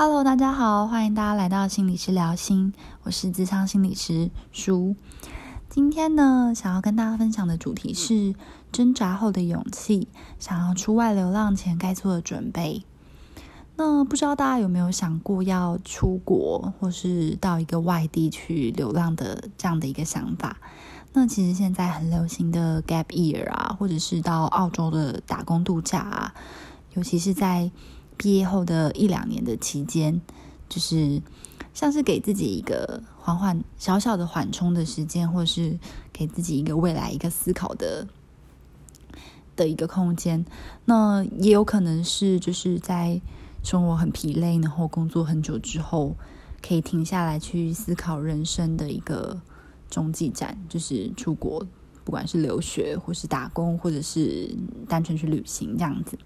Hello，大家好，欢迎大家来到心理师聊心，我是智商心理师舒。今天呢，想要跟大家分享的主题是挣扎后的勇气，想要出外流浪前该做的准备。那不知道大家有没有想过要出国，或是到一个外地去流浪的这样的一个想法？那其实现在很流行的 gap year 啊，或者是到澳洲的打工度假啊，尤其是在。毕业后的一两年的期间，就是像是给自己一个缓缓小小的缓冲的时间，或是给自己一个未来一个思考的的一个空间。那也有可能是就是在生活很疲累，然后工作很久之后，可以停下来去思考人生的一个中继站，就是出国，不管是留学，或是打工，或者是单纯去旅行这样子。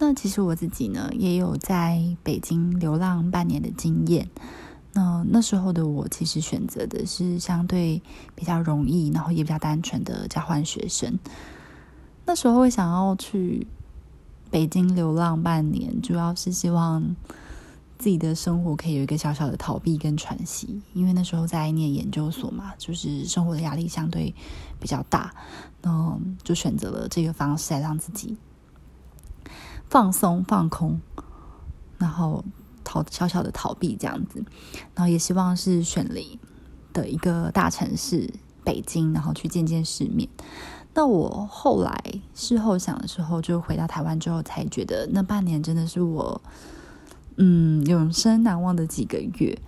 那其实我自己呢，也有在北京流浪半年的经验。那那时候的我，其实选择的是相对比较容易，然后也比较单纯的交换学生。那时候会想要去北京流浪半年，主要是希望自己的生活可以有一个小小的逃避跟喘息。因为那时候在念研究所嘛，就是生活的压力相对比较大，那就选择了这个方式来让自己。放松、放空，然后逃小小的逃避这样子，然后也希望是选离的一个大城市北京，然后去见见世面。那我后来事后想的时候，就回到台湾之后，才觉得那半年真的是我嗯永生难忘的几个月，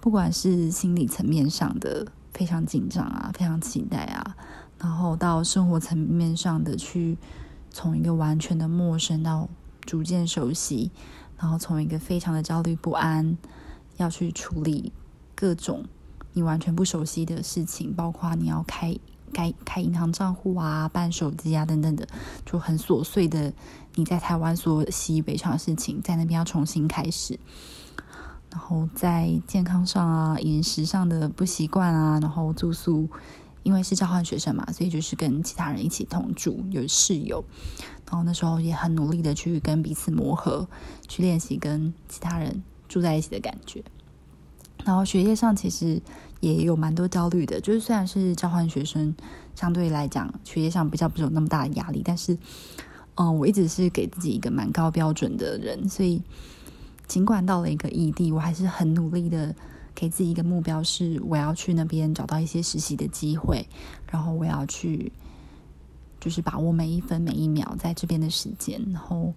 不管是心理层面上的非常紧张啊，非常期待啊，然后到生活层面上的去从一个完全的陌生到。逐渐熟悉，然后从一个非常的焦虑不安，要去处理各种你完全不熟悉的事情，包括你要开开开银行账户啊、办手机啊等等的，就很琐碎的你在台湾所习以为常的事情，在那边要重新开始。然后在健康上啊、饮食上的不习惯啊，然后住宿。因为是交换学生嘛，所以就是跟其他人一起同住，有室友。然后那时候也很努力的去跟彼此磨合，去练习跟其他人住在一起的感觉。然后学业上其实也有蛮多焦虑的，就是虽然是交换学生，相对来讲学业上比较不有那么大的压力，但是，嗯，我一直是给自己一个蛮高标准的人，所以尽管到了一个异地，我还是很努力的。给自己一个目标是，我要去那边找到一些实习的机会，然后我要去，就是把握每一分每一秒在这边的时间。然后，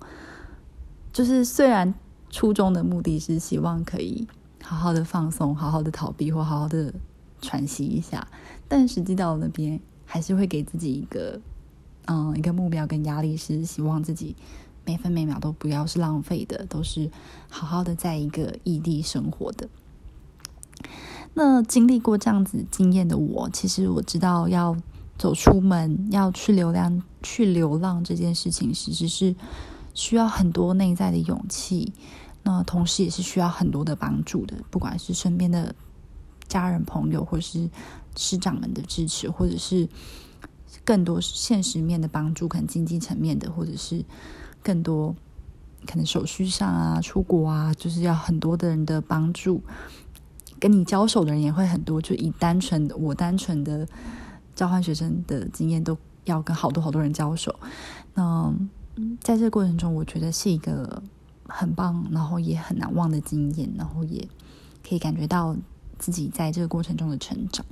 就是虽然初衷的目的是希望可以好好的放松、好好的逃避或好好的喘息一下，但实际到那边还是会给自己一个，嗯，一个目标跟压力，是希望自己每分每秒都不要是浪费的，都是好好的在一个异地生活的。那经历过这样子经验的我，其实我知道要走出门，要去流浪，去流浪这件事情，其实是需要很多内在的勇气。那同时也是需要很多的帮助的，不管是身边的家人、朋友，或是师长们的支持，或者是更多现实面的帮助，可能经济层面的，或者是更多可能手续上啊、出国啊，就是要很多的人的帮助。跟你交手的人也会很多，就以单纯的我单纯的交换学生的经验，都要跟好多好多人交手。那在这个过程中，我觉得是一个很棒，然后也很难忘的经验，然后也可以感觉到自己在这个过程中的成长。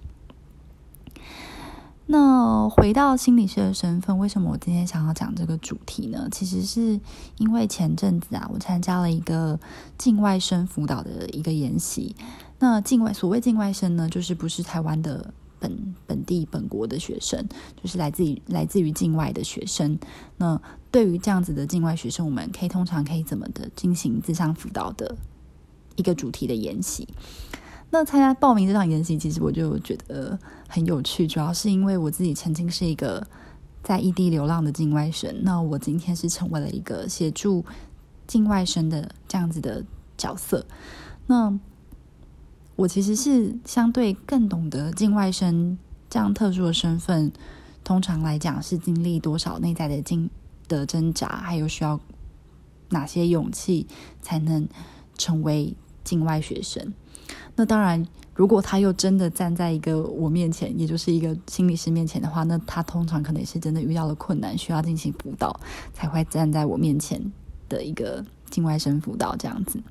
那回到心理师的身份，为什么我今天想要讲这个主题呢？其实是因为前阵子啊，我参加了一个境外生辅导的一个研习。那境外所谓境外生呢，就是不是台湾的本本地本国的学生，就是来自于来自于境外的学生。那对于这样子的境外学生，我们可以通常可以怎么的进行自上辅导的一个主题的研习？那参加报名这场研习，其实我就觉得很有趣，主要是因为我自己曾经是一个在异地流浪的境外生，那我今天是成为了一个协助境外生的这样子的角色。那我其实是相对更懂得境外生这样特殊的身份，通常来讲是经历多少内在的经的挣扎，还有需要哪些勇气才能。成为境外学生。那当然，如果他又真的站在一个我面前，也就是一个心理师面前的话，那他通常可能也是真的遇到了困难，需要进行辅导，才会站在我面前的一个境外生辅导这样子。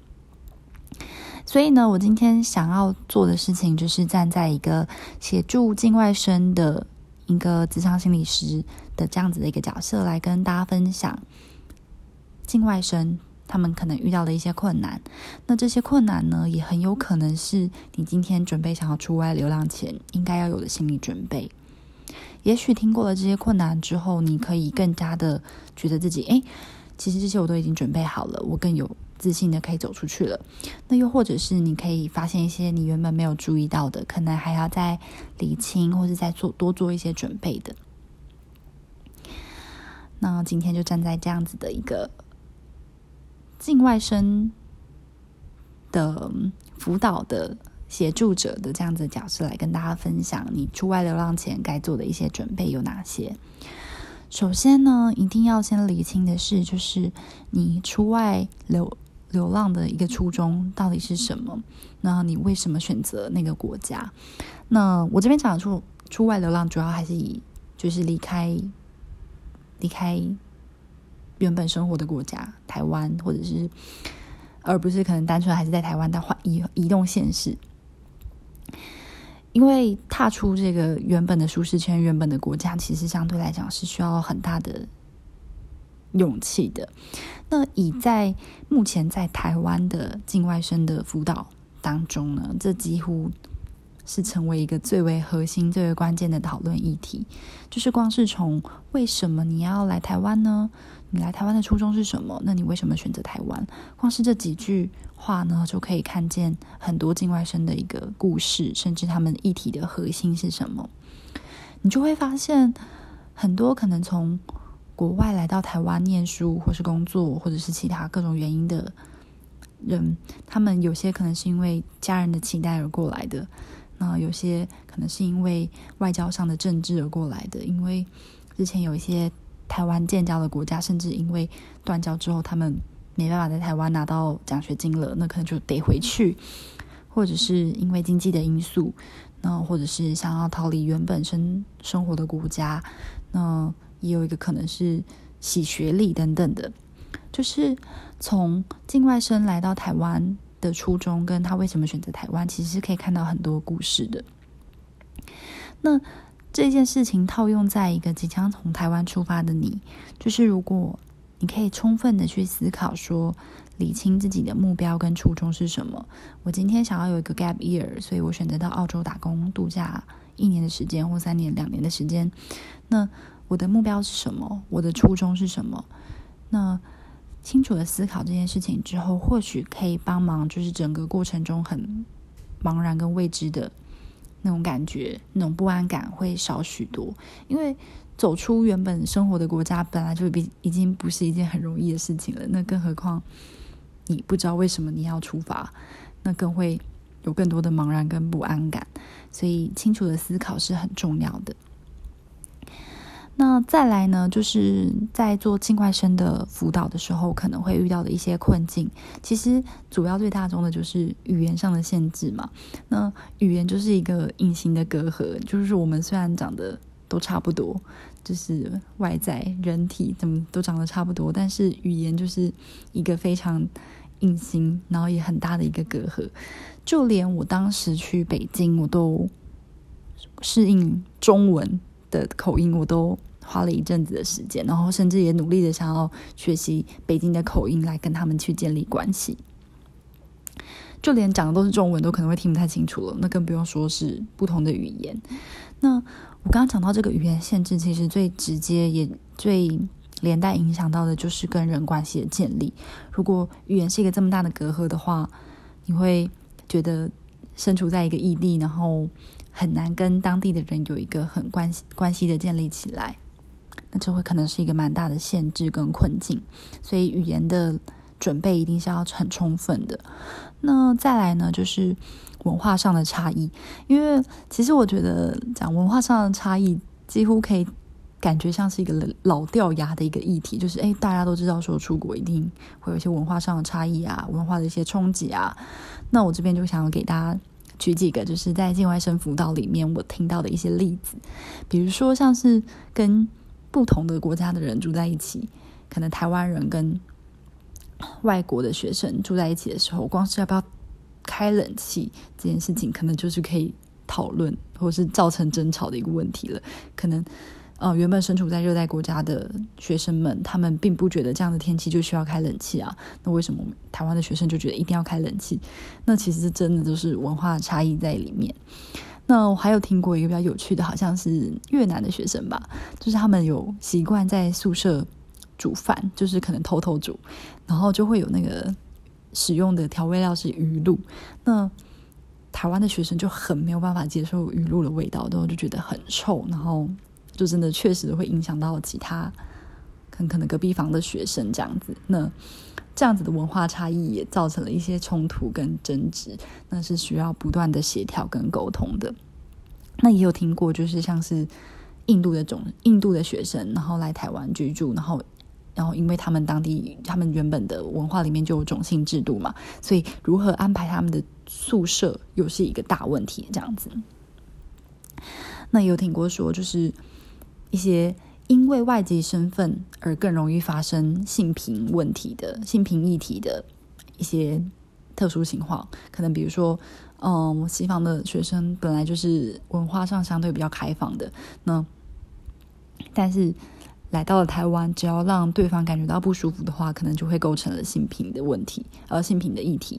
所以呢，我今天想要做的事情，就是站在一个协助境外生的一个职场心理师的这样子的一个角色，来跟大家分享境外生他们可能遇到的一些困难。那这些困难呢，也很有可能是你今天准备想要出外流浪前应该要有的心理准备。也许听过了这些困难之后，你可以更加的觉得自己，哎，其实这些我都已经准备好了，我更有。自信的可以走出去了，那又或者是你可以发现一些你原本没有注意到的，可能还要再理清，或是再做多做一些准备的。那今天就站在这样子的一个境外生的辅导的协助者的这样子的角色，来跟大家分享你出外流浪前该做的一些准备有哪些。首先呢，一定要先理清的是，就是你出外流。流浪的一个初衷到底是什么？那你为什么选择那个国家？那我这边讲的出出外流浪，主要还是以就是离开离开原本生活的国家台湾，或者是而不是可能单纯还是在台湾的换移移动现实。因为踏出这个原本的舒适圈、原本的国家，其实相对来讲是需要很大的。勇气的，那以在目前在台湾的境外生的辅导当中呢，这几乎是成为一个最为核心、最为关键的讨论议题。就是光是从为什么你要来台湾呢？你来台湾的初衷是什么？那你为什么选择台湾？光是这几句话呢，就可以看见很多境外生的一个故事，甚至他们议题的核心是什么。你就会发现，很多可能从国外来到台湾念书，或是工作，或者是其他各种原因的人，他们有些可能是因为家人的期待而过来的，那有些可能是因为外交上的政治而过来的。因为之前有一些台湾建交的国家，甚至因为断交之后，他们没办法在台湾拿到奖学金了，那可能就得回去，或者是因为经济的因素，那或者是想要逃离原本生生活的国家，那。也有一个可能是洗学历等等的，就是从境外生来到台湾的初衷，跟他为什么选择台湾，其实是可以看到很多故事的。那这件事情套用在一个即将从台湾出发的你，就是如果你可以充分的去思考，说理清自己的目标跟初衷是什么。我今天想要有一个 gap year，所以我选择到澳洲打工度假一年的时间，或三年、两年的时间，那。我的目标是什么？我的初衷是什么？那清楚的思考这件事情之后，或许可以帮忙，就是整个过程中很茫然跟未知的那种感觉，那种不安感会少许多。因为走出原本生活的国家，本来就比已经不是一件很容易的事情了。那更何况你不知道为什么你要出发，那更会有更多的茫然跟不安感。所以，清楚的思考是很重要的。那再来呢，就是在做境外生的辅导的时候，可能会遇到的一些困境。其实主要最大宗的就是语言上的限制嘛。那语言就是一个隐形的隔阂，就是我们虽然长得都差不多，就是外在人体怎么都长得差不多，但是语言就是一个非常隐形，然后也很大的一个隔阂。就连我当时去北京，我都适应中文。的口音我都花了一阵子的时间，然后甚至也努力的想要学习北京的口音来跟他们去建立关系。就连讲的都是中文，都可能会听不太清楚了，那更不用说是不同的语言。那我刚刚讲到这个语言限制，其实最直接也最连带影响到的就是跟人关系的建立。如果语言是一个这么大的隔阂的话，你会觉得身处在一个异地，然后。很难跟当地的人有一个很关系关系的建立起来，那这会可能是一个蛮大的限制跟困境，所以语言的准备一定是要很充分的。那再来呢，就是文化上的差异，因为其实我觉得讲文化上的差异，几乎可以感觉像是一个老掉牙的一个议题，就是诶，大家都知道说出国一定会有一些文化上的差异啊，文化的一些冲击啊。那我这边就想要给大家举几个，就是在境外生辅导里面我听到的一些例子，比如说像是跟不同的国家的人住在一起，可能台湾人跟外国的学生住在一起的时候，光是要不要开冷气这件事情，可能就是可以讨论或是造成争吵的一个问题了。可能呃，原本身处在热带国家的学生们，他们并不觉得这样的天气就需要开冷气啊。那为什么台湾的学生就觉得一定要开冷气？那其实真的都是文化差异在里面。那我还有听过一个比较有趣的，好像是越南的学生吧，就是他们有习惯在宿舍煮饭，就是可能偷偷煮，然后就会有那个使用的调味料是鱼露。那台湾的学生就很没有办法接受鱼露的味道，然后就觉得很臭，然后就真的确实会影响到其他可可能隔壁房的学生这样子。那这样子的文化差异也造成了一些冲突跟争执，那是需要不断的协调跟沟通的。那也有听过，就是像是印度的种印度的学生，然后来台湾居住，然后然后因为他们当地他们原本的文化里面就有种姓制度嘛，所以如何安排他们的宿舍又是一个大问题。这样子，那也有听过说，就是一些。因为外籍身份而更容易发生性平问题的性平议题的一些特殊情况，可能比如说，嗯，西方的学生本来就是文化上相对比较开放的，那但是来到了台湾，只要让对方感觉到不舒服的话，可能就会构成了性平的问题，呃，性平的议题。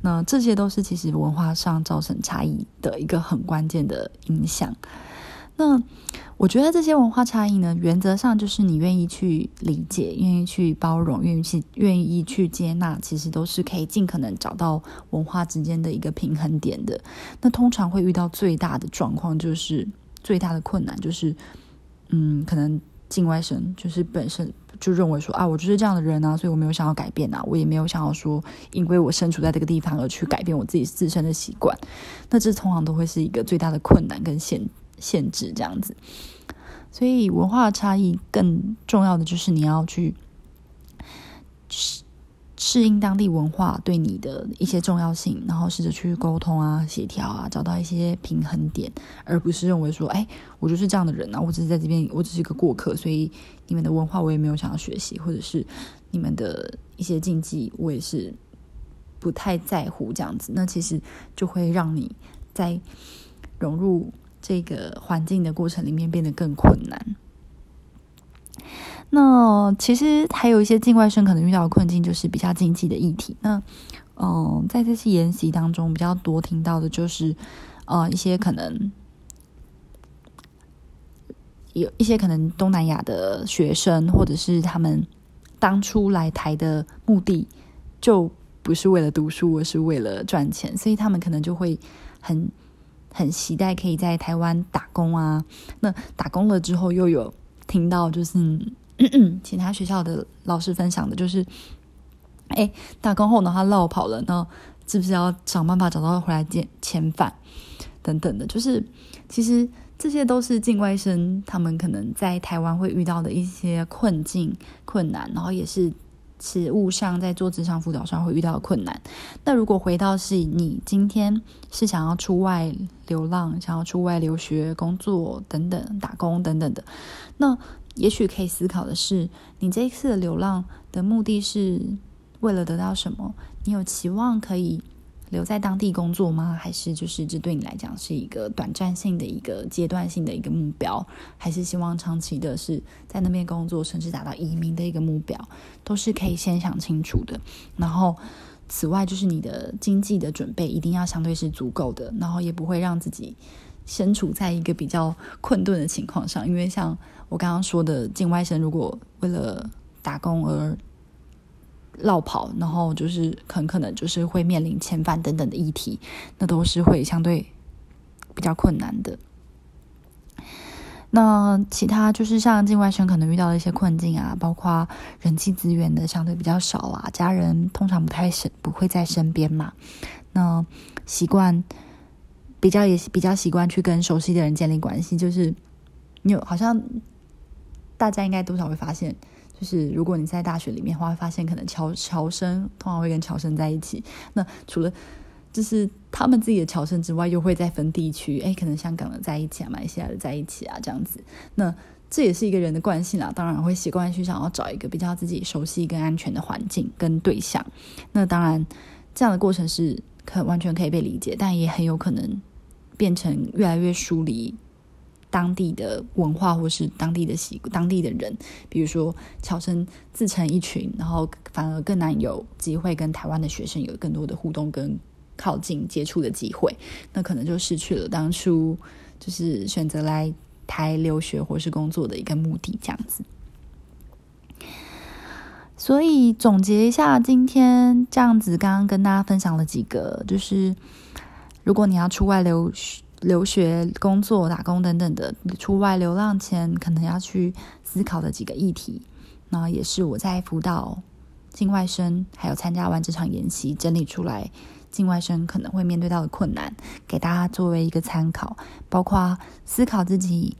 那这些都是其实文化上造成差异的一个很关键的影响。那我觉得这些文化差异呢，原则上就是你愿意去理解、愿意去包容、愿意去愿意去接纳，其实都是可以尽可能找到文化之间的一个平衡点的。那通常会遇到最大的状况，就是最大的困难就是，嗯，可能境外生就是本身就认为说啊，我就是这样的人啊，所以我没有想要改变啊，我也没有想要说，因为我身处在这个地方而去改变我自己自身的习惯。那这通常都会是一个最大的困难跟限。限制这样子，所以文化差异更重要的就是你要去适适应当地文化对你的一些重要性，然后试着去沟通啊、协调啊，找到一些平衡点，而不是认为说，哎，我就是这样的人啊，我只是在这边，我只是一个过客，所以你们的文化我也没有想要学习，或者是你们的一些禁忌我也是不太在乎这样子，那其实就会让你在融入。这个环境的过程里面变得更困难。那其实还有一些境外生可能遇到的困境，就是比较经济的议题。那嗯，在这次研习当中，比较多听到的就是呃一些可能有一些可能东南亚的学生，或者是他们当初来台的目的就不是为了读书，而是为了赚钱，所以他们可能就会很。很期待可以在台湾打工啊！那打工了之后，又有听到就是嗯 其他学校的老师分享的，就是哎，打工后呢，他落跑了，那是不是要想办法找到回来见遣返等等的？就是其实这些都是境外生他们可能在台湾会遇到的一些困境、困难，然后也是。实物上在做职场辅导上会遇到的困难。那如果回到是你今天是想要出外流浪、想要出外留学、工作等等、打工等等的，那也许可以思考的是，你这一次的流浪的目的是为了得到什么？你有期望可以？留在当地工作吗？还是就是这对你来讲是一个短暂性的一个阶段性的一个目标？还是希望长期的是在那边工作，甚至达到移民的一个目标？都是可以先想清楚的。然后，此外就是你的经济的准备一定要相对是足够的，然后也不会让自己身处在一个比较困顿的情况上。因为像我刚刚说的，境外生如果为了打工而绕跑，然后就是很可能就是会面临遣返等等的议题，那都是会相对比较困难的。那其他就是像境外生可能遇到的一些困境啊，包括人际资源的相对比较少啊，家人通常不太身不会在身边嘛。那习惯比较也比较习惯去跟熟悉的人建立关系，就是你有好像大家应该多少会发现，就是如果你在大学里面的话，会发现可能侨侨生通常会跟侨生在一起。那除了就是他们自己的侨生之外，又会再分地区，哎，可能香港的在一起啊，马来西亚的在一起啊，这样子。那这也是一个人的惯性啦，当然会习惯去想要找一个比较自己熟悉跟安全的环境跟对象。那当然，这样的过程是可完全可以被理解，但也很有可能变成越来越疏离当地的文化或是当地的习当地的人。比如说，侨生自成一群，然后反而更难有机会跟台湾的学生有更多的互动跟。靠近接触的机会，那可能就失去了当初就是选择来台留学或是工作的一个目的，这样子。所以总结一下，今天这样子，刚刚跟大家分享了几个，就是如果你要出外留学留学、工作、打工等等的，出外流浪前可能要去思考的几个议题，那也是我在辅导境外生还有参加完这场研习整理出来。境外生可能会面对到的困难，给大家作为一个参考，包括思考自己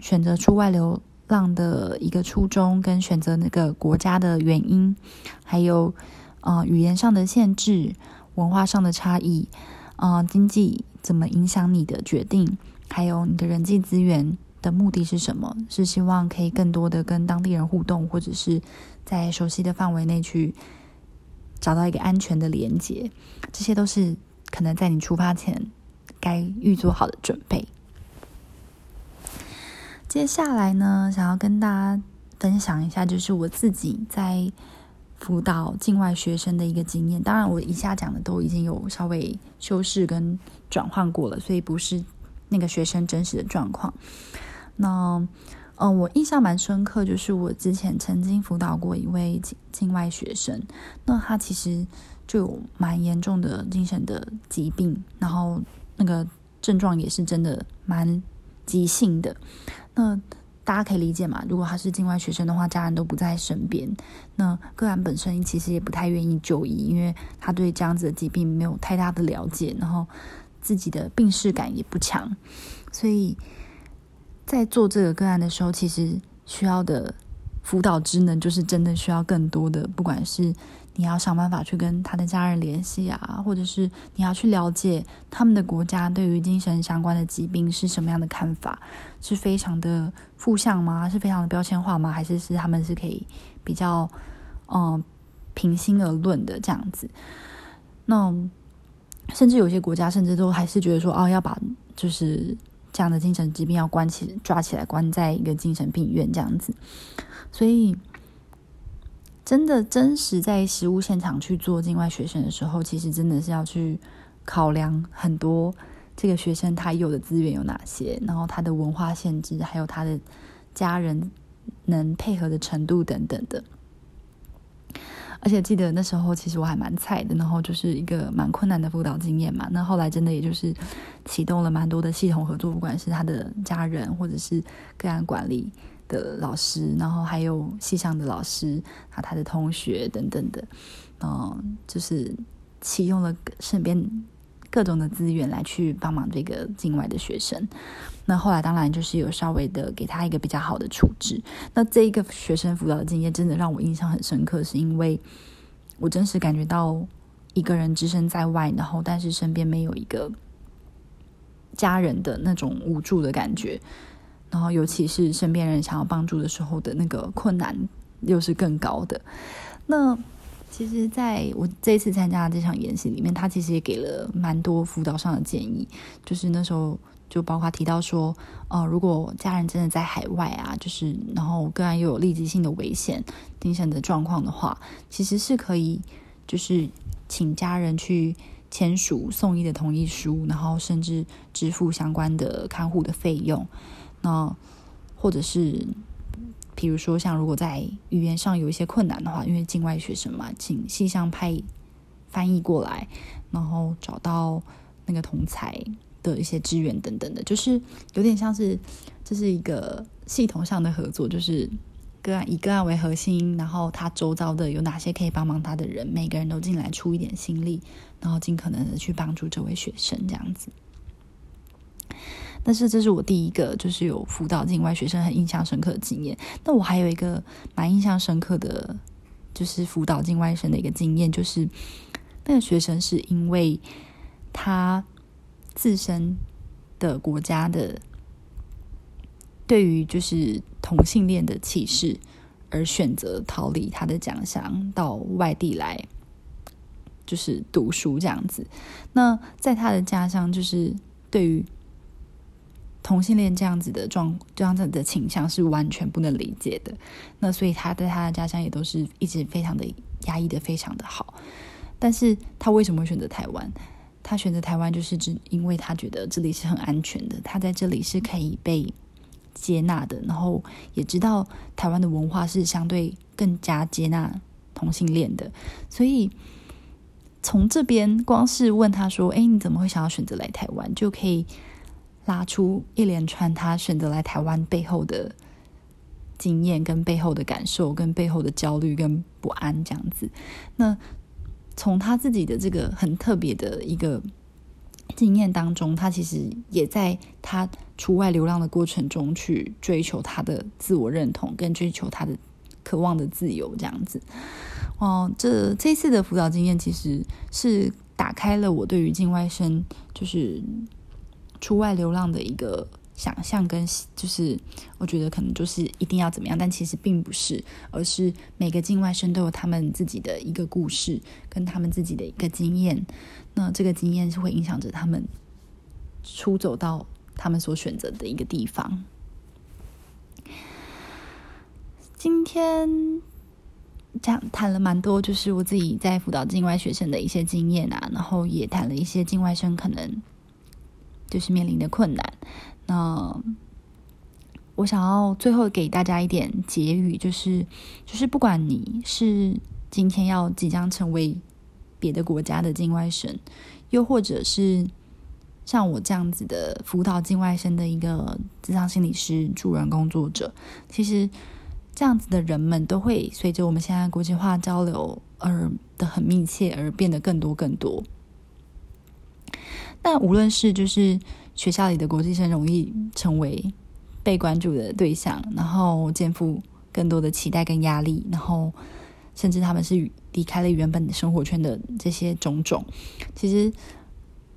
选择出外流浪的一个初衷，跟选择那个国家的原因，还有呃语言上的限制、文化上的差异，呃经济怎么影响你的决定，还有你的人际资源的目的是什么？是希望可以更多的跟当地人互动，或者是在熟悉的范围内去。找到一个安全的连接，这些都是可能在你出发前该预做好的准备。接下来呢，想要跟大家分享一下，就是我自己在辅导境外学生的一个经验。当然，我以下讲的都已经有稍微修饰跟转换过了，所以不是那个学生真实的状况。那。嗯，我印象蛮深刻，就是我之前曾经辅导过一位境境外学生，那他其实就有蛮严重的精神的疾病，然后那个症状也是真的蛮急性的。那大家可以理解嘛？如果他是境外学生的话，家人都不在身边，那个案本身其实也不太愿意就医，因为他对这样子的疾病没有太大的了解，然后自己的病视感也不强，所以。在做这个个案的时候，其实需要的辅导职能就是真的需要更多的，不管是你要想办法去跟他的家人联系啊，或者是你要去了解他们的国家对于精神相关的疾病是什么样的看法，是非常的负向吗？是非常的标签化吗？还是是他们是可以比较嗯平心而论的这样子？那甚至有些国家甚至都还是觉得说，哦，要把就是。这样的精神疾病要关起抓起来关在一个精神病院这样子，所以真的真实在实物现场去做境外学生的时候，其实真的是要去考量很多这个学生他有的资源有哪些，然后他的文化限制，还有他的家人能配合的程度等等的。而且记得那时候，其实我还蛮菜的，然后就是一个蛮困难的辅导经验嘛。那后来真的也就是启动了蛮多的系统合作，不管是他的家人，或者是个案管理的老师，然后还有系上的老师啊，他的同学等等的，嗯，就是启用了身边。各种的资源来去帮忙这个境外的学生，那后来当然就是有稍微的给他一个比较好的处置。那这一个学生辅导的经验真的让我印象很深刻，是因为我真实感觉到一个人置身在外，然后但是身边没有一个家人的那种无助的感觉，然后尤其是身边人想要帮助的时候的那个困难又是更高的。那其实，在我这次参加的这场演习里面，他其实也给了蛮多辅导上的建议。就是那时候就包括提到说，呃，如果家人真的在海外啊，就是然后个案又有立即性的危险、精神的状况的话，其实是可以就是请家人去签署送医的同意书，然后甚至支付相关的看护的费用。那或者是。比如说，像如果在语言上有一些困难的话，因为境外学生嘛，请系上派翻译过来，然后找到那个同才的一些支援等等的，就是有点像是这是一个系统上的合作，就是个案以个案为核心，然后他周遭的有哪些可以帮忙他的人，每个人都进来出一点心力，然后尽可能的去帮助这位学生这样子。但是这是我第一个就是有辅导境外学生很印象深刻的经验。那我还有一个蛮印象深刻的，就是辅导境外生的一个经验，就是那个学生是因为他自身的国家的对于就是同性恋的歧视。而选择逃离他的家乡，到外地来，就是读书这样子。那在他的家乡，就是对于同性恋这样子的状这样子的倾向是完全不能理解的。那所以他在他的家乡也都是一直非常的压抑的非常的好。但是他为什么会选择台湾？他选择台湾就是只因为他觉得这里是很安全的，他在这里是可以被。接纳的，然后也知道台湾的文化是相对更加接纳同性恋的，所以从这边光是问他说：“哎，你怎么会想要选择来台湾？”就可以拉出一连串他选择来台湾背后的经验、跟背后的感受、跟背后的焦虑跟不安这样子。那从他自己的这个很特别的一个。经验当中，他其实也在他出外流浪的过程中去追求他的自我认同，跟追求他的渴望的自由，这样子。哦，这这次的辅导经验其实是打开了我对于境外生就是出外流浪的一个想象，跟就是我觉得可能就是一定要怎么样，但其实并不是，而是每个境外生都有他们自己的一个故事，跟他们自己的一个经验。那这个经验是会影响着他们出走到他们所选择的一个地方。今天讲谈了蛮多，就是我自己在辅导境外学生的一些经验啊，然后也谈了一些境外生可能就是面临的困难。那我想要最后给大家一点结语，就是就是不管你是今天要即将成为。别的国家的境外生，又或者是像我这样子的辅导境外生的一个智商心理师、助人工作者，其实这样子的人们都会随着我们现在国际化交流而的很密切，而变得更多更多。但无论是就是学校里的国际生，容易成为被关注的对象，然后肩负更多的期待跟压力，然后。甚至他们是离开了原本的生活圈的这些种种，其实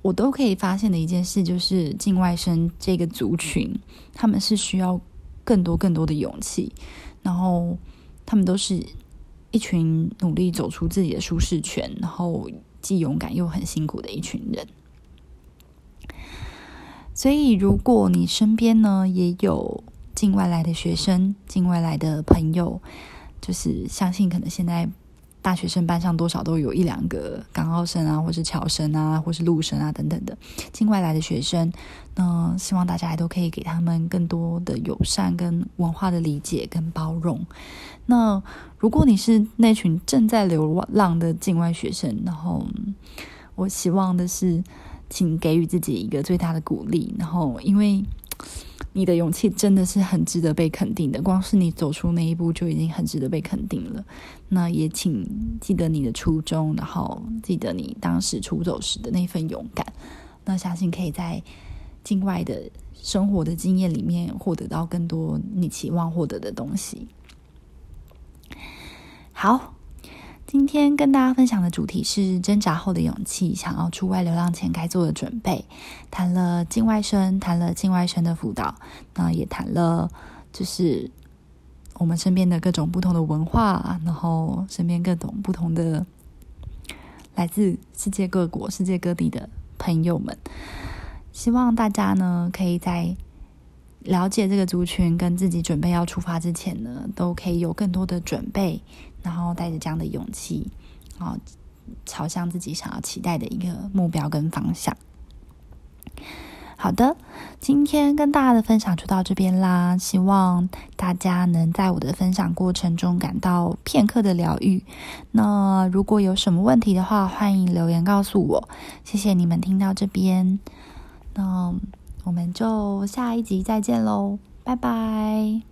我都可以发现的一件事，就是境外生这个族群，他们是需要更多更多的勇气，然后他们都是一群努力走出自己的舒适圈，然后既勇敢又很辛苦的一群人。所以，如果你身边呢也有境外来的学生、境外来的朋友，就是相信，可能现在大学生班上多少都有一两个港澳生啊，或是侨生啊，或是陆生啊等等的境外来的学生。那希望大家都可以给他们更多的友善、跟文化的理解跟包容。那如果你是那群正在流浪的境外学生，然后我希望的是，请给予自己一个最大的鼓励。然后，因为。你的勇气真的是很值得被肯定的，光是你走出那一步就已经很值得被肯定了。那也请记得你的初衷，然后记得你当时出走时的那份勇敢。那相信可以在境外的生活的经验里面获得到更多你期望获得的东西。好。今天跟大家分享的主题是挣扎后的勇气，想要出外流浪前该做的准备。谈了境外生，谈了境外生的辅导，那也谈了就是我们身边的各种不同的文化，然后身边各种不同的来自世界各国、世界各地的朋友们。希望大家呢，可以在了解这个族群跟自己准备要出发之前呢，都可以有更多的准备。然后带着这样的勇气，啊，朝向自己想要期待的一个目标跟方向。好的，今天跟大家的分享就到这边啦。希望大家能在我的分享过程中感到片刻的疗愈。那如果有什么问题的话，欢迎留言告诉我。谢谢你们听到这边，那我们就下一集再见喽，拜拜。